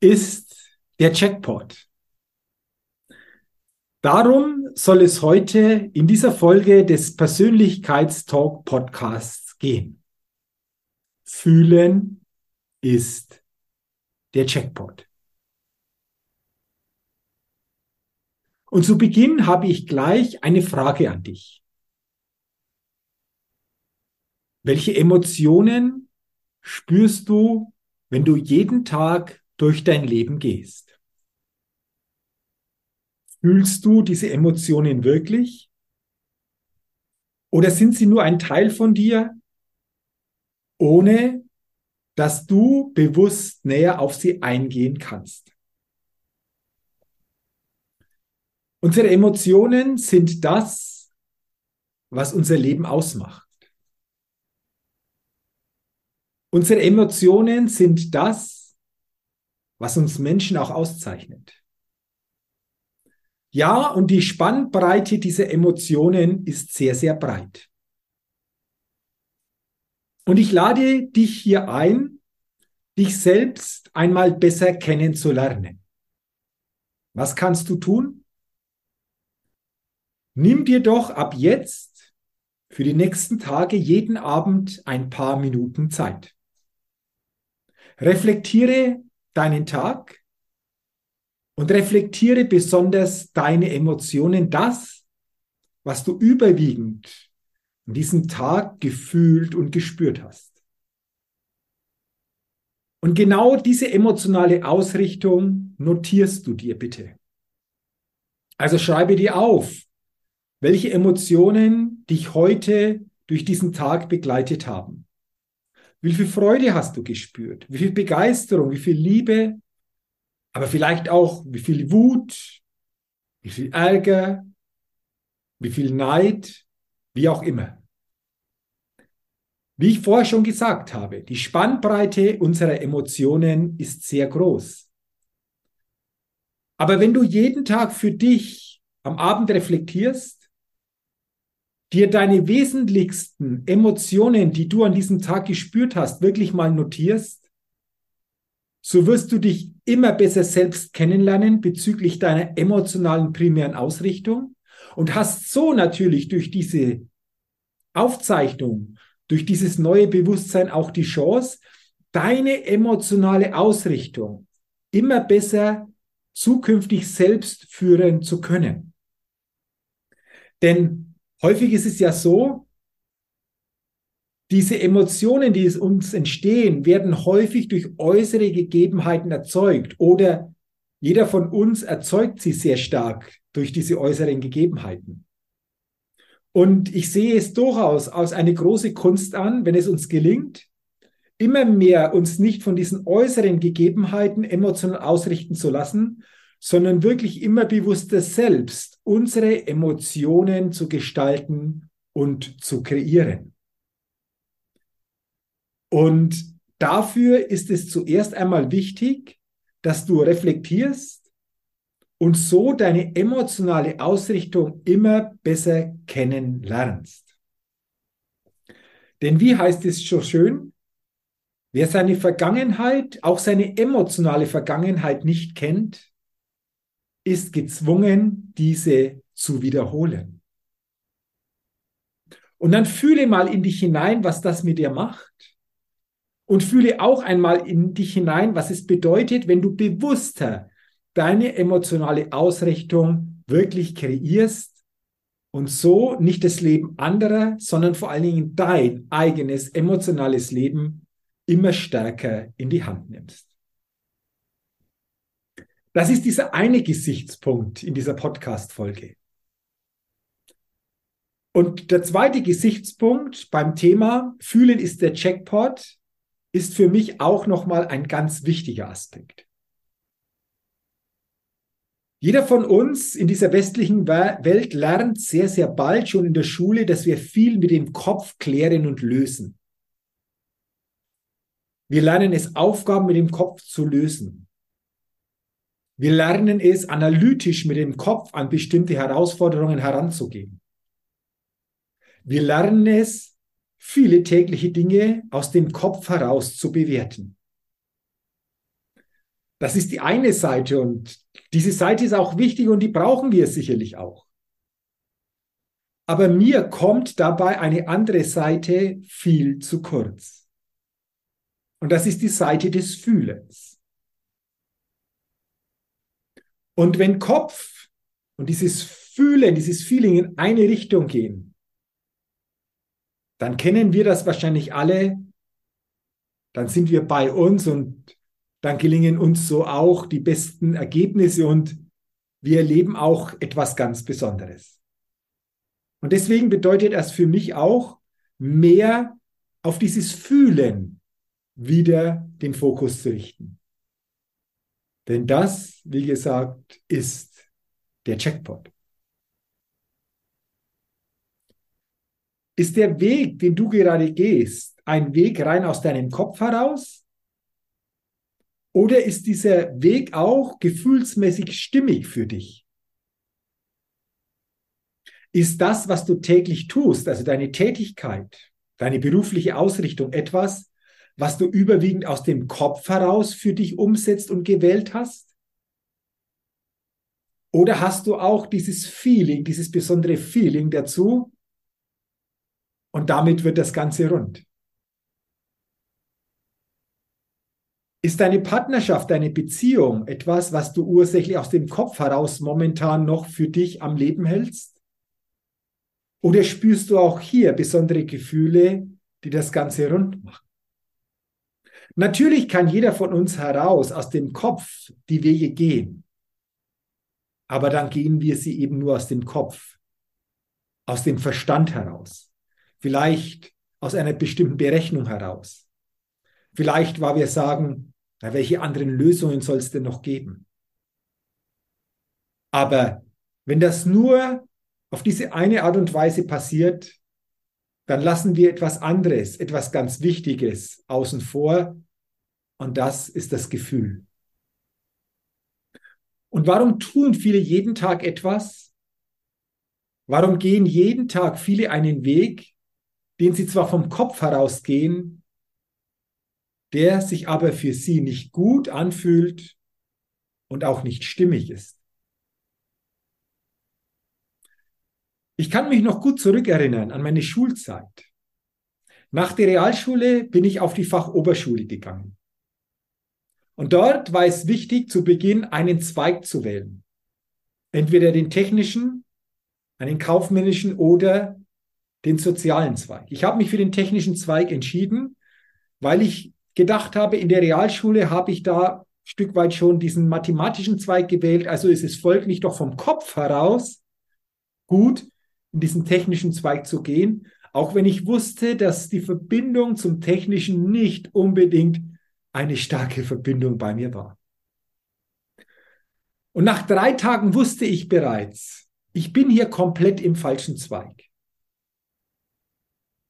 ist der Jackpot. Darum soll es heute in dieser Folge des Persönlichkeitstalk Podcasts gehen. Fühlen ist der Jackpot. Und zu Beginn habe ich gleich eine Frage an dich. Welche Emotionen spürst du, wenn du jeden Tag durch dein Leben gehst. Fühlst du diese Emotionen wirklich? Oder sind sie nur ein Teil von dir, ohne dass du bewusst näher auf sie eingehen kannst? Unsere Emotionen sind das, was unser Leben ausmacht. Unsere Emotionen sind das, was uns Menschen auch auszeichnet. Ja, und die Spannbreite dieser Emotionen ist sehr, sehr breit. Und ich lade dich hier ein, dich selbst einmal besser kennenzulernen. Was kannst du tun? Nimm dir doch ab jetzt für die nächsten Tage jeden Abend ein paar Minuten Zeit. Reflektiere deinen Tag und reflektiere besonders deine Emotionen, das, was du überwiegend an diesem Tag gefühlt und gespürt hast. Und genau diese emotionale Ausrichtung notierst du dir bitte. Also schreibe dir auf, welche Emotionen dich heute durch diesen Tag begleitet haben. Wie viel Freude hast du gespürt? Wie viel Begeisterung? Wie viel Liebe? Aber vielleicht auch, wie viel Wut? Wie viel Ärger? Wie viel Neid? Wie auch immer. Wie ich vorher schon gesagt habe, die Spannbreite unserer Emotionen ist sehr groß. Aber wenn du jeden Tag für dich am Abend reflektierst, dir deine wesentlichsten Emotionen, die du an diesem Tag gespürt hast, wirklich mal notierst, so wirst du dich immer besser selbst kennenlernen bezüglich deiner emotionalen primären Ausrichtung und hast so natürlich durch diese Aufzeichnung, durch dieses neue Bewusstsein auch die Chance, deine emotionale Ausrichtung immer besser zukünftig selbst führen zu können. Denn häufig ist es ja so, diese Emotionen, die es uns entstehen, werden häufig durch äußere Gegebenheiten erzeugt oder jeder von uns erzeugt sie sehr stark durch diese äußeren Gegebenheiten. Und ich sehe es durchaus als eine große Kunst an, wenn es uns gelingt, immer mehr uns nicht von diesen äußeren Gegebenheiten emotional ausrichten zu lassen, sondern wirklich immer bewusster selbst unsere Emotionen zu gestalten und zu kreieren. Und dafür ist es zuerst einmal wichtig, dass du reflektierst und so deine emotionale Ausrichtung immer besser kennenlernst. Denn wie heißt es so schön? Wer seine Vergangenheit, auch seine emotionale Vergangenheit nicht kennt, ist gezwungen, diese zu wiederholen. Und dann fühle mal in dich hinein, was das mit dir macht. Und fühle auch einmal in dich hinein, was es bedeutet, wenn du bewusster deine emotionale Ausrichtung wirklich kreierst und so nicht das Leben anderer, sondern vor allen Dingen dein eigenes emotionales Leben immer stärker in die Hand nimmst. Das ist dieser eine Gesichtspunkt in dieser Podcast-Folge. Und der zweite Gesichtspunkt beim Thema Fühlen ist der Checkpot ist für mich auch nochmal ein ganz wichtiger Aspekt. Jeder von uns in dieser westlichen Welt lernt sehr, sehr bald schon in der Schule, dass wir viel mit dem Kopf klären und lösen. Wir lernen es, Aufgaben mit dem Kopf zu lösen. Wir lernen es, analytisch mit dem Kopf an bestimmte Herausforderungen heranzugehen. Wir lernen es, viele tägliche Dinge aus dem Kopf heraus zu bewerten. Das ist die eine Seite und diese Seite ist auch wichtig und die brauchen wir sicherlich auch. Aber mir kommt dabei eine andere Seite viel zu kurz. Und das ist die Seite des Fühlens. Und wenn Kopf und dieses Fühlen, dieses Feeling in eine Richtung gehen, dann kennen wir das wahrscheinlich alle. Dann sind wir bei uns und dann gelingen uns so auch die besten Ergebnisse und wir erleben auch etwas ganz Besonderes. Und deswegen bedeutet das für mich auch, mehr auf dieses Fühlen wieder den Fokus zu richten. Denn das, wie gesagt, ist der Checkpot. Ist der Weg, den du gerade gehst, ein Weg rein aus deinem Kopf heraus? Oder ist dieser Weg auch gefühlsmäßig stimmig für dich? Ist das, was du täglich tust, also deine Tätigkeit, deine berufliche Ausrichtung, etwas, was du überwiegend aus dem Kopf heraus für dich umsetzt und gewählt hast? Oder hast du auch dieses Feeling, dieses besondere Feeling dazu? Und damit wird das Ganze rund. Ist deine Partnerschaft, deine Beziehung etwas, was du ursächlich aus dem Kopf heraus momentan noch für dich am Leben hältst? Oder spürst du auch hier besondere Gefühle, die das Ganze rund machen? Natürlich kann jeder von uns heraus aus dem Kopf die Wege gehen. Aber dann gehen wir sie eben nur aus dem Kopf, aus dem Verstand heraus. Vielleicht aus einer bestimmten Berechnung heraus. Vielleicht, weil wir sagen, na, welche anderen Lösungen soll es denn noch geben? Aber wenn das nur auf diese eine Art und Weise passiert, dann lassen wir etwas anderes, etwas ganz Wichtiges außen vor. Und das ist das Gefühl. Und warum tun viele jeden Tag etwas? Warum gehen jeden Tag viele einen Weg, den sie zwar vom Kopf heraus gehen, der sich aber für sie nicht gut anfühlt und auch nicht stimmig ist. Ich kann mich noch gut zurückerinnern an meine Schulzeit. Nach der Realschule bin ich auf die Fachoberschule gegangen. Und dort war es wichtig, zu Beginn einen Zweig zu wählen. Entweder den technischen, einen kaufmännischen oder den sozialen Zweig. Ich habe mich für den technischen Zweig entschieden, weil ich gedacht habe, in der Realschule habe ich da ein Stück weit schon diesen mathematischen Zweig gewählt. Also ist es folglich doch vom Kopf heraus gut, in diesen technischen Zweig zu gehen, auch wenn ich wusste, dass die Verbindung zum Technischen nicht unbedingt eine starke Verbindung bei mir war. Und nach drei Tagen wusste ich bereits, ich bin hier komplett im falschen Zweig.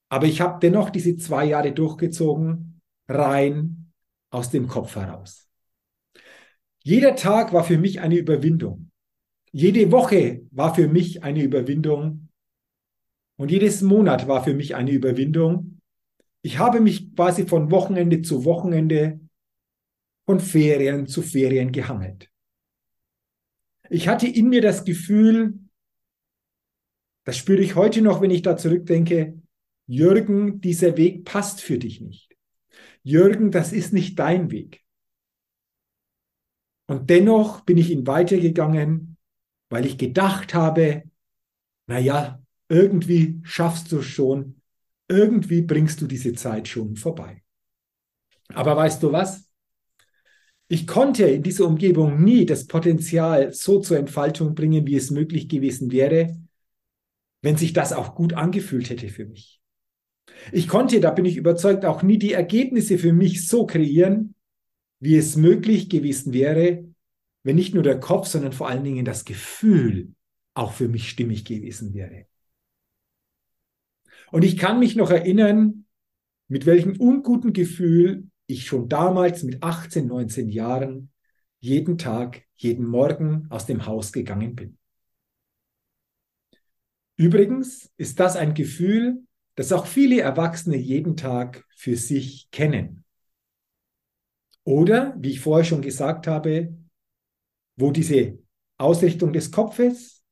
Aber ich habe dennoch diese zwei Jahre durchgezogen rein aus dem Kopf heraus. Jeder Tag war für mich eine Überwindung. Jede Woche war für mich eine Überwindung. Und jedes Monat war für mich eine Überwindung. Ich habe mich quasi von Wochenende zu Wochenende, von Ferien zu Ferien gehangelt. Ich hatte in mir das Gefühl, das spüre ich heute noch, wenn ich da zurückdenke, Jürgen, dieser Weg passt für dich nicht. Jürgen, das ist nicht dein Weg. Und dennoch bin ich ihn weitergegangen, weil ich gedacht habe, naja, irgendwie schaffst du es schon, irgendwie bringst du diese Zeit schon vorbei. Aber weißt du was? Ich konnte in dieser Umgebung nie das Potenzial so zur Entfaltung bringen, wie es möglich gewesen wäre, wenn sich das auch gut angefühlt hätte für mich. Ich konnte, da bin ich überzeugt, auch nie die Ergebnisse für mich so kreieren, wie es möglich gewesen wäre, wenn nicht nur der Kopf, sondern vor allen Dingen das Gefühl auch für mich stimmig gewesen wäre. Und ich kann mich noch erinnern, mit welchem unguten Gefühl ich schon damals mit 18, 19 Jahren jeden Tag, jeden Morgen aus dem Haus gegangen bin. Übrigens ist das ein Gefühl, das auch viele Erwachsene jeden Tag für sich kennen. Oder, wie ich vorher schon gesagt habe, wo diese Ausrichtung des Kopfes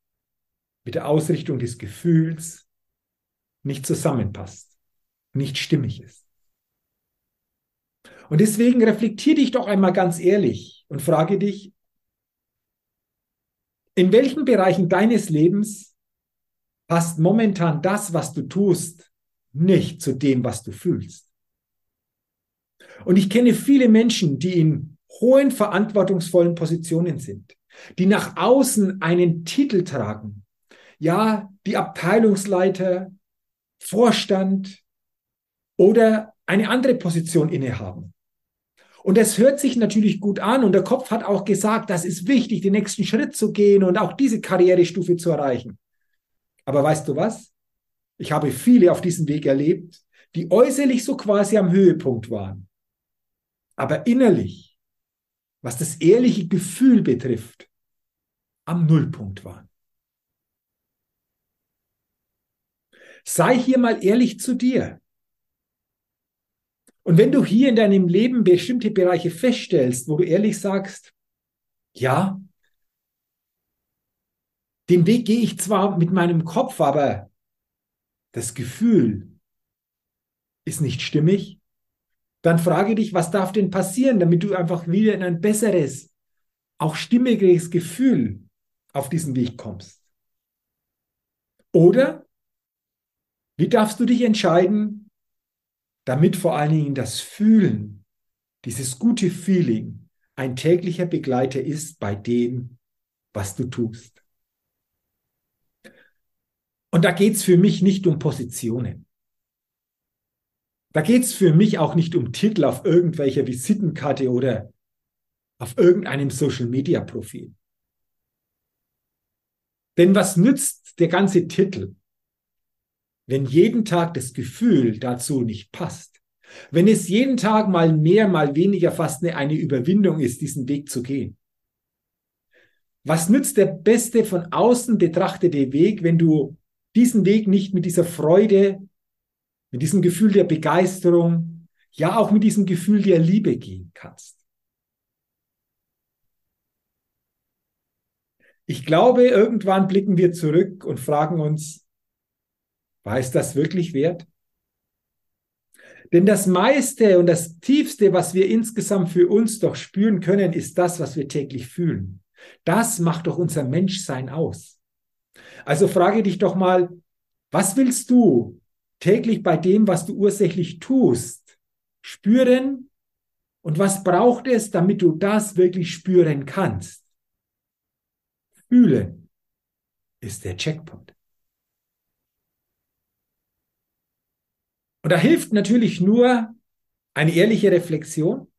mit der Ausrichtung des Gefühls nicht zusammenpasst, nicht stimmig ist. Und deswegen reflektier dich doch einmal ganz ehrlich und frage dich, in welchen Bereichen deines Lebens passt momentan das, was du tust, nicht zu dem, was du fühlst. Und ich kenne viele Menschen, die in hohen verantwortungsvollen Positionen sind, die nach außen einen Titel tragen. Ja, die Abteilungsleiter, Vorstand oder eine andere Position innehaben. Und es hört sich natürlich gut an und der Kopf hat auch gesagt, das ist wichtig, den nächsten Schritt zu gehen und auch diese Karrierestufe zu erreichen. Aber weißt du was? Ich habe viele auf diesem Weg erlebt, die äußerlich so quasi am Höhepunkt waren. Aber innerlich, was das ehrliche Gefühl betrifft, am Nullpunkt waren. Sei hier mal ehrlich zu dir. Und wenn du hier in deinem Leben bestimmte Bereiche feststellst, wo du ehrlich sagst, ja, den Weg gehe ich zwar mit meinem Kopf, aber das Gefühl ist nicht stimmig, dann frage dich, was darf denn passieren, damit du einfach wieder in ein besseres, auch stimmiges Gefühl auf diesen Weg kommst. Oder wie darfst du dich entscheiden, damit vor allen Dingen das Fühlen, dieses gute Feeling ein täglicher Begleiter ist bei dem, was du tust. Und da geht es für mich nicht um Positionen. Da geht es für mich auch nicht um Titel auf irgendwelcher Visitenkarte oder auf irgendeinem Social-Media-Profil. Denn was nützt der ganze Titel, wenn jeden Tag das Gefühl dazu nicht passt, wenn es jeden Tag mal mehr, mal weniger fast eine, eine Überwindung ist, diesen Weg zu gehen. Was nützt der beste von außen betrachtete Weg, wenn du diesen Weg nicht mit dieser Freude, mit diesem Gefühl der Begeisterung, ja auch mit diesem Gefühl der Liebe gehen kannst? Ich glaube, irgendwann blicken wir zurück und fragen uns, war es das wirklich wert? Denn das meiste und das tiefste, was wir insgesamt für uns doch spüren können, ist das, was wir täglich fühlen. Das macht doch unser Menschsein aus. Also frage dich doch mal, was willst du täglich bei dem, was du ursächlich tust, spüren? Und was braucht es, damit du das wirklich spüren kannst? Fühlen ist der Checkpoint. Und da hilft natürlich nur eine ehrliche Reflexion,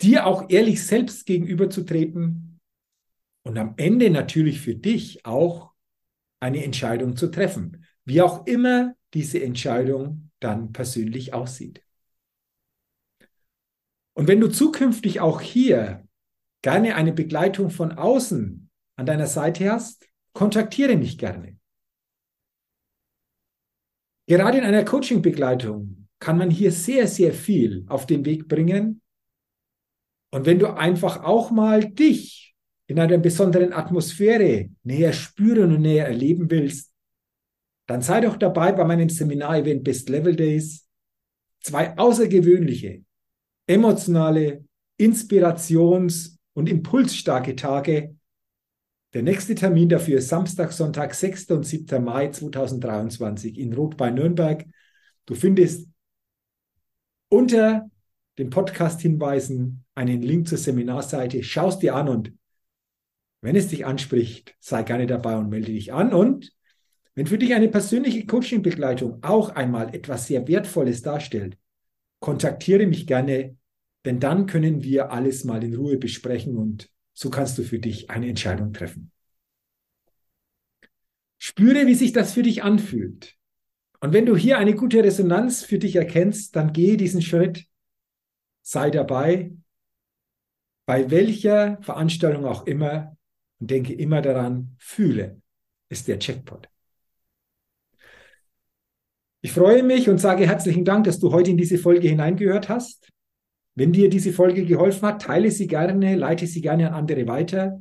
dir auch ehrlich selbst gegenüberzutreten und am Ende natürlich für dich auch eine Entscheidung zu treffen, wie auch immer diese Entscheidung dann persönlich aussieht. Und wenn du zukünftig auch hier gerne eine Begleitung von außen an deiner Seite hast, kontaktiere mich gerne. Gerade in einer Coaching-Begleitung kann man hier sehr, sehr viel auf den Weg bringen. Und wenn du einfach auch mal dich in einer besonderen Atmosphäre näher spüren und näher erleben willst, dann sei doch dabei bei meinem Seminar-Event Best Level Days. Zwei außergewöhnliche, emotionale, inspirations- und impulsstarke Tage. Der nächste Termin dafür ist Samstag, Sonntag, 6. und 7. Mai 2023 in Rot bei Nürnberg. Du findest unter den Podcast-Hinweisen einen Link zur Seminarseite. Schau es dir an und wenn es dich anspricht, sei gerne dabei und melde dich an. Und wenn für dich eine persönliche Coaching-Begleitung auch einmal etwas sehr Wertvolles darstellt, kontaktiere mich gerne, denn dann können wir alles mal in Ruhe besprechen und so kannst du für dich eine Entscheidung treffen. Spüre, wie sich das für dich anfühlt. Und wenn du hier eine gute Resonanz für dich erkennst, dann gehe diesen Schritt, sei dabei, bei welcher Veranstaltung auch immer und denke immer daran, fühle ist der Checkpot. Ich freue mich und sage herzlichen Dank, dass du heute in diese Folge hineingehört hast. Wenn dir diese Folge geholfen hat, teile sie gerne, leite sie gerne an andere weiter.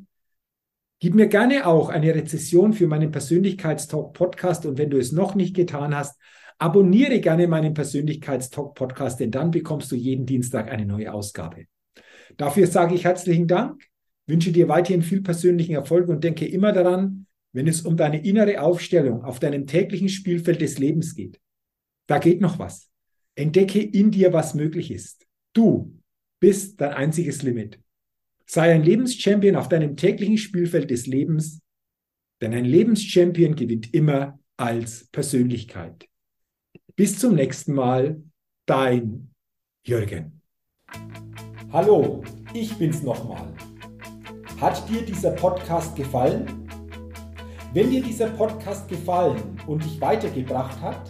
Gib mir gerne auch eine Rezession für meinen Persönlichkeitstalk Podcast und wenn du es noch nicht getan hast, abonniere gerne meinen Persönlichkeitstalk Podcast, denn dann bekommst du jeden Dienstag eine neue Ausgabe. Dafür sage ich herzlichen Dank, wünsche dir weiterhin viel persönlichen Erfolg und denke immer daran, wenn es um deine innere Aufstellung auf deinem täglichen Spielfeld des Lebens geht. Da geht noch was. Entdecke in dir, was möglich ist. Du bist dein einziges Limit. Sei ein Lebenschampion auf deinem täglichen Spielfeld des Lebens, denn ein Lebenschampion gewinnt immer als Persönlichkeit. Bis zum nächsten Mal, dein Jürgen. Hallo, ich bin's nochmal. Hat dir dieser Podcast gefallen? Wenn dir dieser Podcast gefallen und dich weitergebracht hat,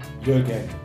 Jürgen.